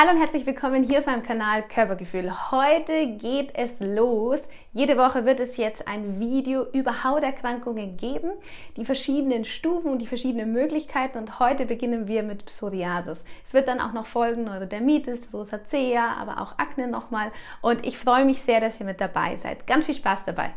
Hallo und herzlich willkommen hier auf meinem Kanal Körpergefühl. Heute geht es los. Jede Woche wird es jetzt ein Video über Hauterkrankungen geben, die verschiedenen Stufen und die verschiedenen Möglichkeiten und heute beginnen wir mit Psoriasis. Es wird dann auch noch folgen Neurodermitis, Rosacea, aber auch Akne nochmal und ich freue mich sehr, dass ihr mit dabei seid. Ganz viel Spaß dabei.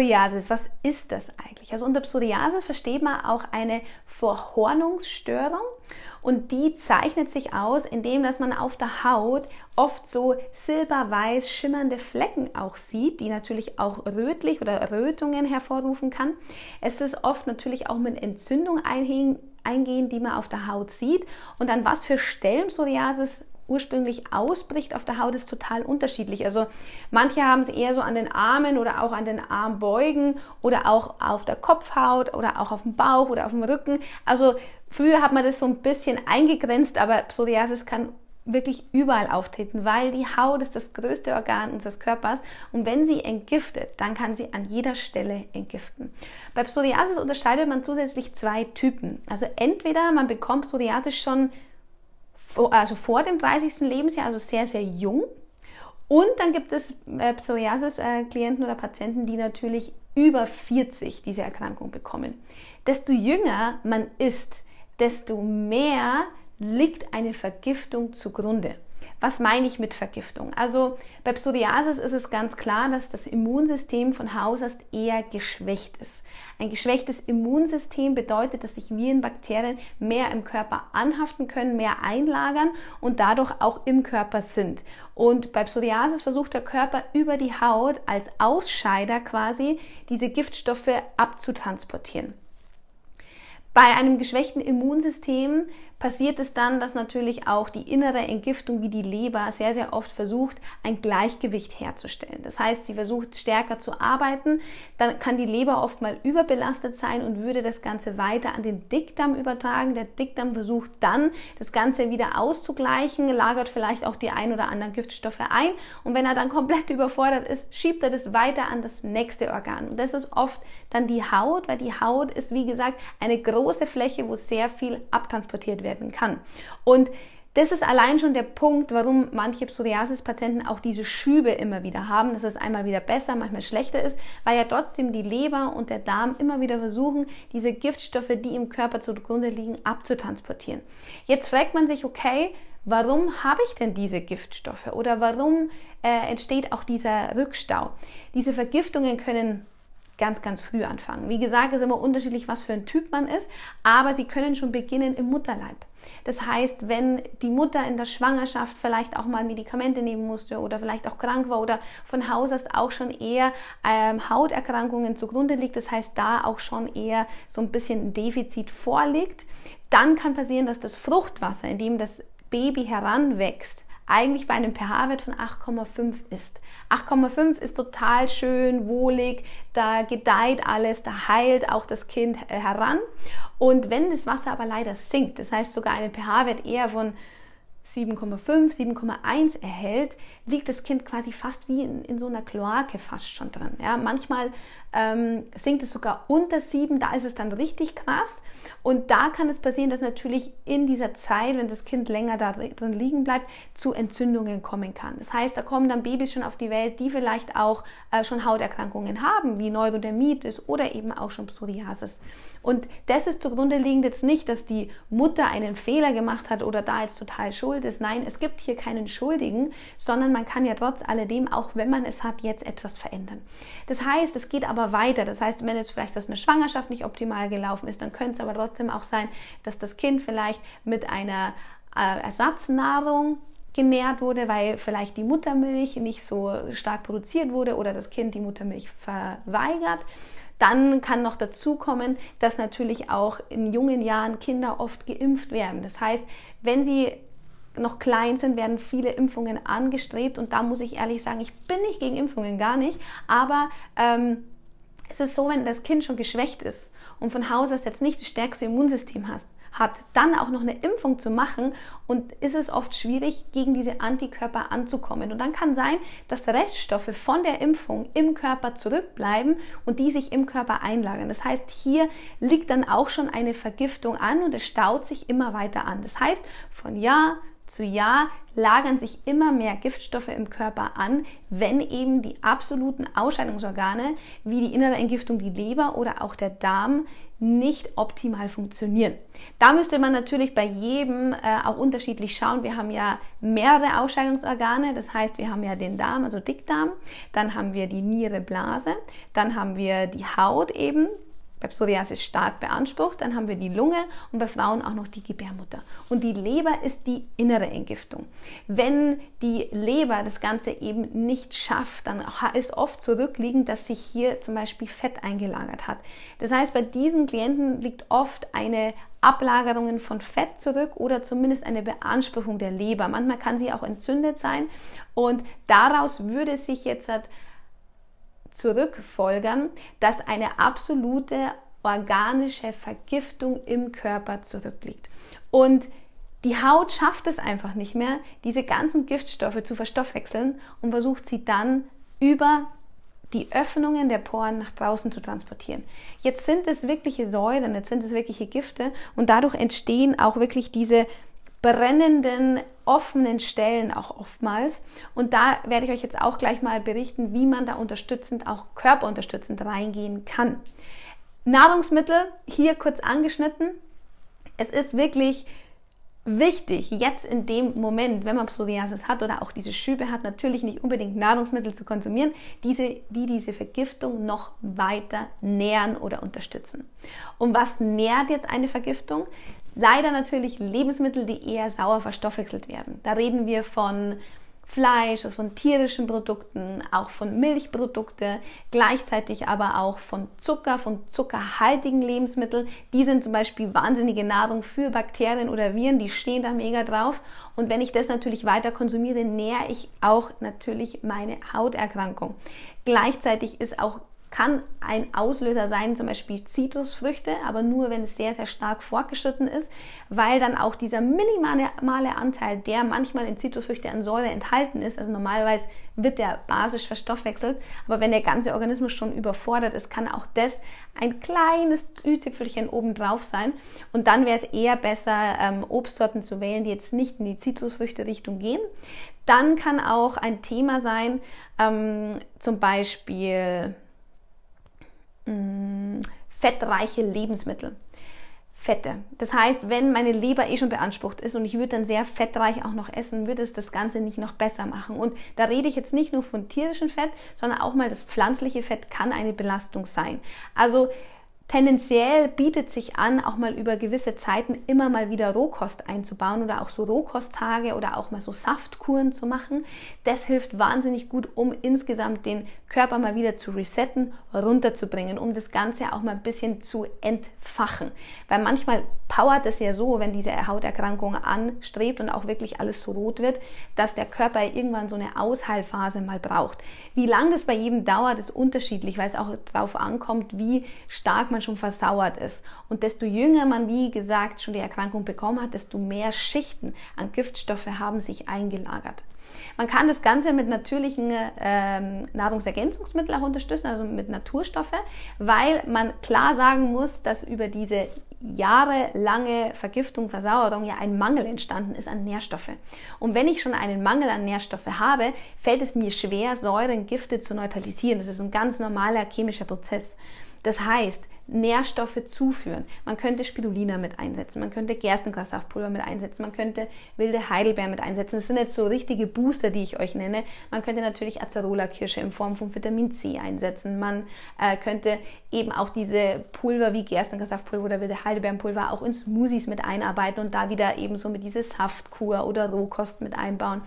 Psoriasis, was ist das eigentlich? Also unter Psoriasis versteht man auch eine Verhornungsstörung und die zeichnet sich aus, indem dass man auf der Haut oft so silberweiß schimmernde Flecken auch sieht, die natürlich auch rötlich oder Rötungen hervorrufen kann. Es ist oft natürlich auch mit Entzündung eingehen, die man auf der Haut sieht und an was für Stellen Psoriasis ursprünglich ausbricht auf der Haut, ist total unterschiedlich. Also manche haben es eher so an den Armen oder auch an den Armbeugen oder auch auf der Kopfhaut oder auch auf dem Bauch oder auf dem Rücken. Also früher hat man das so ein bisschen eingegrenzt, aber Psoriasis kann wirklich überall auftreten, weil die Haut ist das größte Organ unseres Körpers und wenn sie entgiftet, dann kann sie an jeder Stelle entgiften. Bei Psoriasis unterscheidet man zusätzlich zwei Typen. Also entweder man bekommt Psoriasis schon also vor dem 30. Lebensjahr, also sehr, sehr jung. Und dann gibt es äh, Psoriasis-Klienten oder Patienten, die natürlich über 40 diese Erkrankung bekommen. Desto jünger man ist, desto mehr liegt eine Vergiftung zugrunde. Was meine ich mit Vergiftung? Also bei Psoriasis ist es ganz klar, dass das Immunsystem von Haus aus eher geschwächt ist. Ein geschwächtes Immunsystem bedeutet, dass sich Viren, Bakterien mehr im Körper anhaften können, mehr einlagern und dadurch auch im Körper sind. Und bei Psoriasis versucht der Körper über die Haut als Ausscheider quasi diese Giftstoffe abzutransportieren. Bei einem geschwächten Immunsystem passiert es dann, dass natürlich auch die innere Entgiftung wie die Leber sehr, sehr oft versucht, ein Gleichgewicht herzustellen. Das heißt, sie versucht stärker zu arbeiten, dann kann die Leber oft mal überbelastet sein und würde das Ganze weiter an den Dickdarm übertragen. Der Dickdarm versucht dann, das Ganze wieder auszugleichen, lagert vielleicht auch die ein oder anderen Giftstoffe ein und wenn er dann komplett überfordert ist, schiebt er das weiter an das nächste Organ. Und das ist oft dann die Haut, weil die Haut ist, wie gesagt, eine große Fläche, wo sehr viel abtransportiert wird werden kann. Und das ist allein schon der Punkt, warum manche Psoriasis-Patienten auch diese Schübe immer wieder haben, dass es einmal wieder besser, manchmal schlechter ist, weil ja trotzdem die Leber und der Darm immer wieder versuchen, diese Giftstoffe, die im Körper zugrunde liegen, abzutransportieren. Jetzt fragt man sich, okay, warum habe ich denn diese Giftstoffe oder warum äh, entsteht auch dieser Rückstau? Diese Vergiftungen können ganz, ganz früh anfangen. Wie gesagt, ist immer unterschiedlich, was für ein Typ man ist, aber sie können schon beginnen im Mutterleib. Das heißt, wenn die Mutter in der Schwangerschaft vielleicht auch mal Medikamente nehmen musste oder vielleicht auch krank war oder von Haus aus auch schon eher ähm, Hauterkrankungen zugrunde liegt, das heißt, da auch schon eher so ein bisschen ein Defizit vorliegt, dann kann passieren, dass das Fruchtwasser, in dem das Baby heranwächst, eigentlich bei einem pH-Wert von 8,5 ist. 8,5 ist total schön, wohlig, da gedeiht alles, da heilt auch das Kind äh, heran. Und wenn das Wasser aber leider sinkt, das heißt sogar einen pH-Wert eher von 7,5, 7,1 erhält, liegt das Kind quasi fast wie in, in so einer Kloake fast schon drin. Ja, manchmal ähm, sinkt es sogar unter 7, da ist es dann richtig krass. Und da kann es passieren, dass natürlich in dieser Zeit, wenn das Kind länger da drin liegen bleibt, zu Entzündungen kommen kann. Das heißt, da kommen dann Babys schon auf die Welt, die vielleicht auch äh, schon Hauterkrankungen haben, wie Neurodermitis oder eben auch schon Psoriasis. Und das ist zugrunde liegend jetzt nicht, dass die Mutter einen Fehler gemacht hat oder da jetzt total schuld ist. Nein, es gibt hier keinen Schuldigen, sondern man kann ja trotz alledem, auch wenn man es hat, jetzt etwas verändern. Das heißt, es geht aber weiter. Das heißt, wenn jetzt vielleicht das eine Schwangerschaft nicht optimal gelaufen ist, dann könnte es aber trotzdem auch sein, dass das Kind vielleicht mit einer äh, Ersatznahrung genährt wurde, weil vielleicht die Muttermilch nicht so stark produziert wurde oder das Kind die Muttermilch verweigert Dann kann noch dazu kommen, dass natürlich auch in jungen Jahren Kinder oft geimpft werden. Das heißt, wenn sie noch klein sind, werden viele Impfungen angestrebt und da muss ich ehrlich sagen, ich bin nicht gegen Impfungen, gar nicht, aber ähm, es ist so, wenn das Kind schon geschwächt ist und von Haus aus jetzt nicht das stärkste Immunsystem hast, hat, dann auch noch eine Impfung zu machen und ist es oft schwierig, gegen diese Antikörper anzukommen. Und dann kann sein, dass Reststoffe von der Impfung im Körper zurückbleiben und die sich im Körper einlagern. Das heißt, hier liegt dann auch schon eine Vergiftung an und es staut sich immer weiter an. Das heißt, von Jahr zu Jahr lagern sich immer mehr Giftstoffe im Körper an, wenn eben die absoluten Ausscheidungsorgane wie die innere Entgiftung, die Leber oder auch der Darm nicht optimal funktionieren. Da müsste man natürlich bei jedem äh, auch unterschiedlich schauen. Wir haben ja mehrere Ausscheidungsorgane, das heißt, wir haben ja den Darm, also Dickdarm, dann haben wir die Niere, Blase, dann haben wir die Haut eben, bei Psoriasis stark beansprucht. Dann haben wir die Lunge und bei Frauen auch noch die Gebärmutter. Und die Leber ist die innere Entgiftung. Wenn die Leber das Ganze eben nicht schafft, dann ist oft zurückliegend, dass sich hier zum Beispiel Fett eingelagert hat. Das heißt, bei diesen Klienten liegt oft eine Ablagerung von Fett zurück oder zumindest eine Beanspruchung der Leber. Manchmal kann sie auch entzündet sein und daraus würde sich jetzt zurückfolgern, dass eine absolute organische Vergiftung im Körper zurückliegt. Und die Haut schafft es einfach nicht mehr, diese ganzen Giftstoffe zu verstoffwechseln und versucht sie dann über die Öffnungen der Poren nach draußen zu transportieren. Jetzt sind es wirkliche Säuren, jetzt sind es wirkliche Gifte und dadurch entstehen auch wirklich diese brennenden, offenen Stellen auch oftmals. Und da werde ich euch jetzt auch gleich mal berichten, wie man da unterstützend, auch körperunterstützend reingehen kann. Nahrungsmittel hier kurz angeschnitten. Es ist wirklich wichtig, jetzt in dem Moment, wenn man Psoriasis hat oder auch diese Schübe hat, natürlich nicht unbedingt Nahrungsmittel zu konsumieren, diese, die diese Vergiftung noch weiter nähren oder unterstützen. Und was nährt jetzt eine Vergiftung? Leider natürlich Lebensmittel, die eher sauer verstoffwechselt werden. Da reden wir von Fleisch, also von tierischen Produkten, auch von Milchprodukte, gleichzeitig aber auch von Zucker, von zuckerhaltigen Lebensmitteln. Die sind zum Beispiel wahnsinnige Nahrung für Bakterien oder Viren, die stehen da mega drauf. Und wenn ich das natürlich weiter konsumiere, nähere ich auch natürlich meine Hauterkrankung. Gleichzeitig ist auch kann ein Auslöser sein, zum Beispiel Zitrusfrüchte, aber nur wenn es sehr, sehr stark fortgeschritten ist, weil dann auch dieser minimale Anteil, der manchmal in Zitrusfrüchte an Säure enthalten ist, also normalerweise wird der basisch verstoffwechselt, aber wenn der ganze Organismus schon überfordert ist, kann auch das ein kleines Ü-Tüpfelchen obendrauf sein und dann wäre es eher besser, ähm, Obstsorten zu wählen, die jetzt nicht in die Zitrusfrüchte-Richtung gehen. Dann kann auch ein Thema sein, ähm, zum Beispiel Mm, fettreiche Lebensmittel. Fette. Das heißt, wenn meine Leber eh schon beansprucht ist und ich würde dann sehr fettreich auch noch essen, würde es das Ganze nicht noch besser machen. Und da rede ich jetzt nicht nur von tierischem Fett, sondern auch mal das pflanzliche Fett kann eine Belastung sein. Also Tendenziell bietet sich an, auch mal über gewisse Zeiten immer mal wieder Rohkost einzubauen oder auch so Rohkosttage oder auch mal so Saftkuren zu machen. Das hilft wahnsinnig gut, um insgesamt den Körper mal wieder zu resetten, runterzubringen, um das Ganze auch mal ein bisschen zu entfachen. Weil manchmal powert es ja so, wenn diese Hauterkrankung anstrebt und auch wirklich alles so rot wird, dass der Körper irgendwann so eine Ausheilphase mal braucht. Wie lange das bei jedem dauert, ist unterschiedlich, weil es auch darauf ankommt, wie stark man man schon versauert ist. Und desto jünger man, wie gesagt, schon die Erkrankung bekommen hat, desto mehr Schichten an Giftstoffe haben sich eingelagert. Man kann das Ganze mit natürlichen ähm, Nahrungsergänzungsmitteln auch unterstützen, also mit Naturstoffe, weil man klar sagen muss, dass über diese jahrelange Vergiftung, Versauerung ja ein Mangel entstanden ist an Nährstoffe. Und wenn ich schon einen Mangel an Nährstoffe habe, fällt es mir schwer, Säuren, Gifte zu neutralisieren. Das ist ein ganz normaler chemischer Prozess. Das heißt, Nährstoffe zuführen. Man könnte Spirulina mit einsetzen, man könnte Gerstengrassaftpulver mit einsetzen, man könnte wilde Heidelbeeren mit einsetzen. Das sind jetzt so richtige Booster, die ich euch nenne. Man könnte natürlich Acerola-Kirsche in Form von Vitamin C einsetzen. Man äh, könnte eben auch diese Pulver wie Gerstengrassaftpulver oder wilde Heidelbeerenpulver auch in Smoothies mit einarbeiten und da wieder eben so mit diese Saftkur oder Rohkost mit einbauen.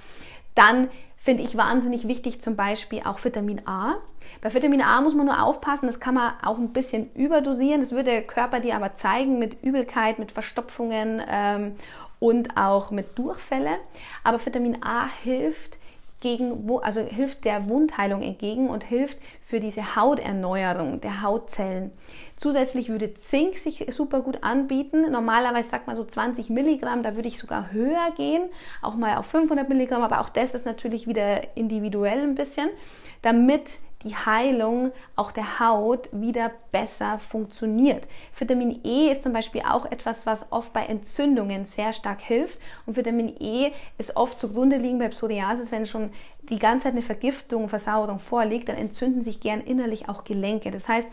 Dann finde ich wahnsinnig wichtig zum Beispiel auch Vitamin A. Bei Vitamin A muss man nur aufpassen, das kann man auch ein bisschen überdosieren. Das würde der Körper dir aber zeigen mit Übelkeit, mit Verstopfungen ähm, und auch mit Durchfälle. Aber Vitamin A hilft gegen, also hilft der Wundheilung entgegen und hilft für diese Hauterneuerung der Hautzellen. Zusätzlich würde Zink sich super gut anbieten. Normalerweise sagt man so 20 Milligramm, da würde ich sogar höher gehen, auch mal auf 500 Milligramm, aber auch das ist natürlich wieder individuell ein bisschen, damit die Heilung auch der Haut wieder besser funktioniert. Vitamin E ist zum Beispiel auch etwas, was oft bei Entzündungen sehr stark hilft. Und Vitamin E ist oft zugrunde liegen bei Psoriasis, wenn schon die ganze Zeit eine Vergiftung, Versauerung vorliegt, dann entzünden sich gern innerlich auch Gelenke. Das heißt,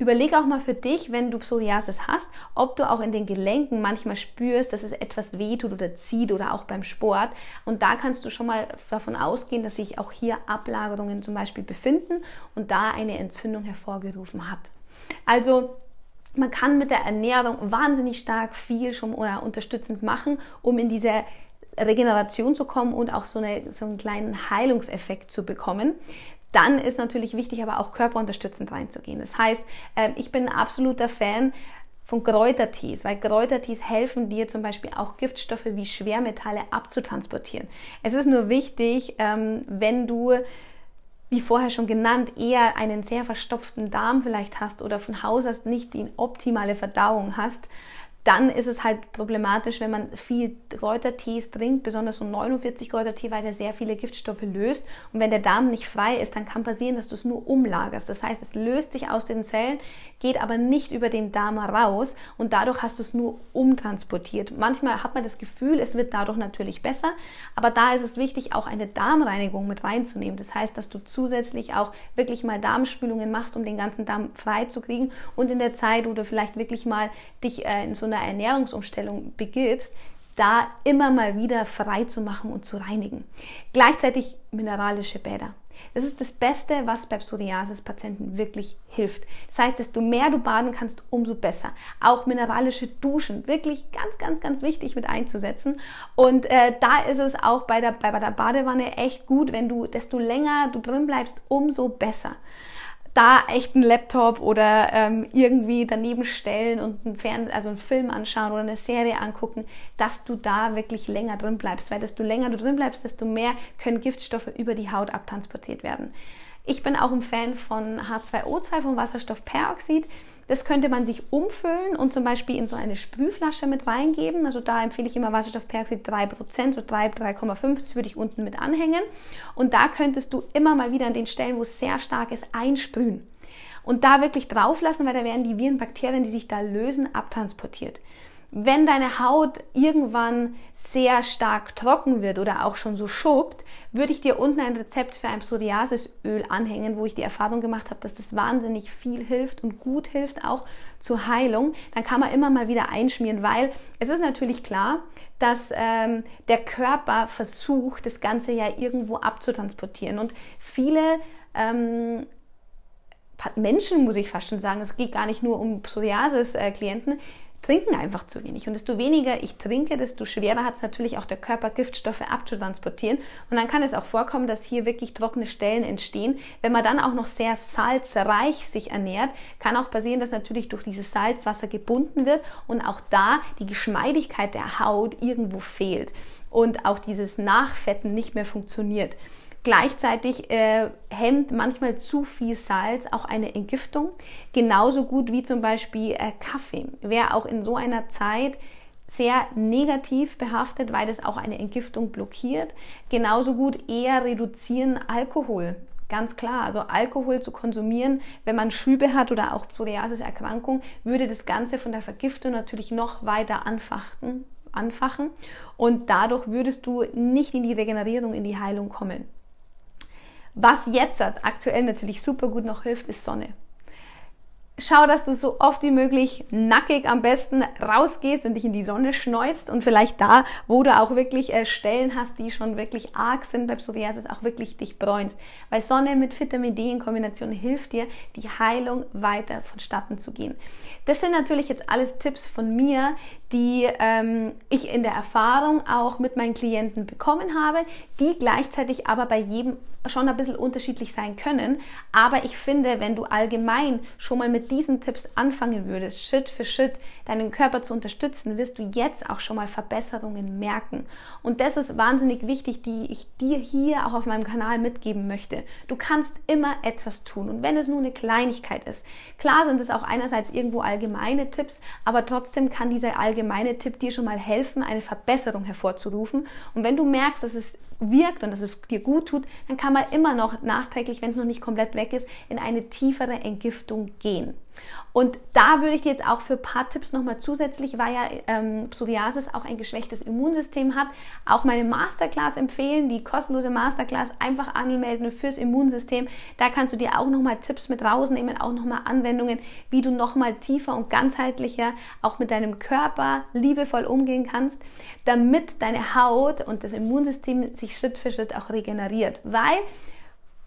Überleg auch mal für dich, wenn du Psoriasis hast, ob du auch in den Gelenken manchmal spürst, dass es etwas wehtut oder zieht oder auch beim Sport. Und da kannst du schon mal davon ausgehen, dass sich auch hier Ablagerungen zum Beispiel befinden und da eine Entzündung hervorgerufen hat. Also man kann mit der Ernährung wahnsinnig stark viel schon unterstützend machen, um in diese Regeneration zu kommen und auch so, eine, so einen kleinen Heilungseffekt zu bekommen dann ist natürlich wichtig, aber auch körperunterstützend reinzugehen. Das heißt, ähm, ich bin ein absoluter Fan von Kräutertees, weil Kräutertees helfen dir zum Beispiel auch Giftstoffe wie Schwermetalle abzutransportieren. Es ist nur wichtig, ähm, wenn du wie vorher schon genannt, eher einen sehr verstopften Darm vielleicht hast oder von Haus aus nicht die optimale Verdauung hast, dann ist es halt problematisch, wenn man viel Kräutertees trinkt, besonders so 49 Kräutertee, weil der sehr viele Giftstoffe löst. Und wenn der Darm nicht frei ist, dann kann passieren, dass du es nur umlagerst. Das heißt, es löst sich aus den Zellen, geht aber nicht über den Darm raus und dadurch hast du es nur umtransportiert. Manchmal hat man das Gefühl, es wird dadurch natürlich besser, aber da ist es wichtig, auch eine Darmreinigung mit reinzunehmen. Das heißt, dass du zusätzlich auch wirklich mal Darmspülungen machst, um den ganzen Darm frei zu kriegen und in der Zeit, wo du vielleicht wirklich mal dich äh, in so einer Ernährungsumstellung begibst, da immer mal wieder frei zu machen und zu reinigen. Gleichzeitig mineralische Bäder. Das ist das Beste, was bei Psoriasis-Patienten wirklich hilft. Das heißt, desto mehr du baden kannst, umso besser. Auch mineralische Duschen, wirklich ganz, ganz, ganz wichtig mit einzusetzen. Und äh, da ist es auch bei der, bei der Badewanne echt gut, wenn du, desto länger du drin bleibst, umso besser da echt einen Laptop oder ähm, irgendwie daneben stellen und einen, Fern also einen Film anschauen oder eine Serie angucken, dass du da wirklich länger drin bleibst. Weil desto länger du drin bleibst, desto mehr können Giftstoffe über die Haut abtransportiert werden. Ich bin auch ein Fan von H2O2, von Wasserstoffperoxid. Das könnte man sich umfüllen und zum Beispiel in so eine Sprühflasche mit reingeben. Also da empfehle ich immer Wasserstoffperoxid 3%, so 3, 3,5, das würde ich unten mit anhängen. Und da könntest du immer mal wieder an den Stellen, wo es sehr stark ist, einsprühen. Und da wirklich drauf lassen, weil da werden die Viren, Bakterien, die sich da lösen, abtransportiert. Wenn deine Haut irgendwann sehr stark trocken wird oder auch schon so schuppt, würde ich dir unten ein Rezept für ein Psoriasisöl anhängen, wo ich die Erfahrung gemacht habe, dass das wahnsinnig viel hilft und gut hilft auch zur Heilung. Dann kann man immer mal wieder einschmieren, weil es ist natürlich klar, dass ähm, der Körper versucht, das Ganze ja irgendwo abzutransportieren. Und viele ähm, Menschen, muss ich fast schon sagen, es geht gar nicht nur um Psoriasis-Klienten, trinken einfach zu wenig. Und desto weniger ich trinke, desto schwerer hat es natürlich auch der Körper, Giftstoffe abzutransportieren. Und dann kann es auch vorkommen, dass hier wirklich trockene Stellen entstehen. Wenn man dann auch noch sehr salzreich sich ernährt, kann auch passieren, dass natürlich durch dieses Salzwasser gebunden wird und auch da die Geschmeidigkeit der Haut irgendwo fehlt und auch dieses Nachfetten nicht mehr funktioniert. Gleichzeitig äh, hemmt manchmal zu viel Salz auch eine Entgiftung, genauso gut wie zum Beispiel äh, Kaffee. Wer auch in so einer Zeit sehr negativ behaftet, weil das auch eine Entgiftung blockiert. Genauso gut eher reduzieren Alkohol. Ganz klar, also Alkohol zu konsumieren, wenn man Schübe hat oder auch Psoriasis-Erkrankung, würde das Ganze von der Vergiftung natürlich noch weiter anfachen, anfachen und dadurch würdest du nicht in die Regenerierung, in die Heilung kommen. Was jetzt aktuell natürlich super gut noch hilft, ist Sonne. Schau, dass du so oft wie möglich nackig am besten rausgehst und dich in die Sonne schneust und vielleicht da, wo du auch wirklich äh, Stellen hast, die schon wirklich arg sind bei Psoriasis, auch wirklich dich bräunst. Weil Sonne mit Vitamin D in Kombination hilft dir, die Heilung weiter vonstatten zu gehen. Das sind natürlich jetzt alles Tipps von mir, die ähm, ich in der Erfahrung auch mit meinen Klienten bekommen habe, die gleichzeitig aber bei jedem schon ein bisschen unterschiedlich sein können. Aber ich finde, wenn du allgemein schon mal mit diesen Tipps anfangen würdest, Schritt für Schritt deinen Körper zu unterstützen, wirst du jetzt auch schon mal Verbesserungen merken. Und das ist wahnsinnig wichtig, die ich dir hier auch auf meinem Kanal mitgeben möchte. Du kannst immer etwas tun. Und wenn es nur eine Kleinigkeit ist, klar sind es auch einerseits irgendwo allgemeine Tipps, aber trotzdem kann dieser allgemeine Tipp dir schon mal helfen, eine Verbesserung hervorzurufen. Und wenn du merkst, dass es wirkt und dass es dir gut tut, dann kann man immer noch nachträglich, wenn es noch nicht komplett weg ist, in eine tiefere Entgiftung gehen. Und da würde ich dir jetzt auch für ein paar Tipps nochmal zusätzlich, weil ja ähm, Psoriasis auch ein geschwächtes Immunsystem hat, auch meine Masterclass empfehlen, die kostenlose Masterclass einfach anmelden fürs Immunsystem. Da kannst du dir auch nochmal Tipps mit rausnehmen, auch nochmal Anwendungen, wie du nochmal tiefer und ganzheitlicher auch mit deinem Körper liebevoll umgehen kannst, damit deine Haut und das Immunsystem sich Schritt für Schritt auch regeneriert. Weil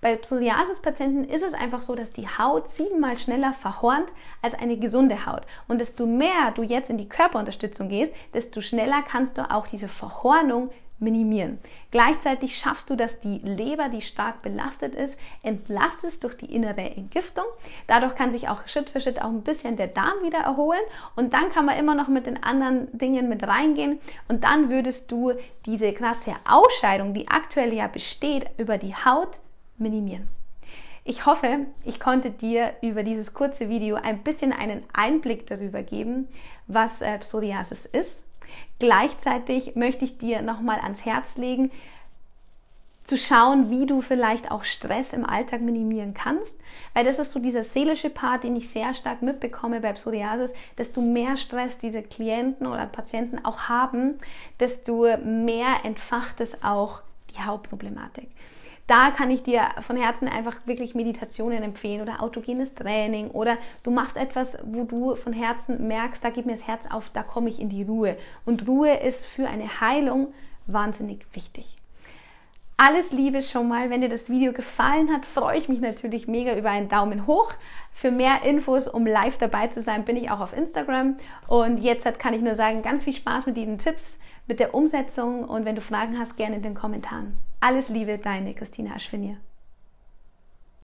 bei Psoriasis-Patienten ist es einfach so, dass die Haut siebenmal schneller verhornt als eine gesunde Haut. Und desto mehr du jetzt in die Körperunterstützung gehst, desto schneller kannst du auch diese Verhornung minimieren. Gleichzeitig schaffst du, dass die Leber, die stark belastet ist, entlastest durch die innere Entgiftung. Dadurch kann sich auch Schritt für Schritt auch ein bisschen der Darm wieder erholen und dann kann man immer noch mit den anderen Dingen mit reingehen und dann würdest du diese krasse Ausscheidung, die aktuell ja besteht, über die Haut minimieren. Ich hoffe, ich konnte dir über dieses kurze Video ein bisschen einen Einblick darüber geben, was äh, Psoriasis ist. Gleichzeitig möchte ich dir nochmal ans Herz legen, zu schauen, wie du vielleicht auch Stress im Alltag minimieren kannst, weil das ist so dieser seelische Part, den ich sehr stark mitbekomme bei Psoriasis, desto mehr Stress diese Klienten oder Patienten auch haben, desto mehr entfacht es auch die Hauptproblematik da kann ich dir von Herzen einfach wirklich Meditationen empfehlen oder autogenes Training oder du machst etwas, wo du von Herzen merkst, da geht mir das Herz auf, da komme ich in die Ruhe. Und Ruhe ist für eine Heilung wahnsinnig wichtig. Alles Liebe schon mal. Wenn dir das Video gefallen hat, freue ich mich natürlich mega über einen Daumen hoch. Für mehr Infos, um live dabei zu sein, bin ich auch auf Instagram. Und jetzt kann ich nur sagen, ganz viel Spaß mit diesen Tipps, mit der Umsetzung und wenn du Fragen hast, gerne in den Kommentaren. Alles Liebe, deine Christina Aschwinier.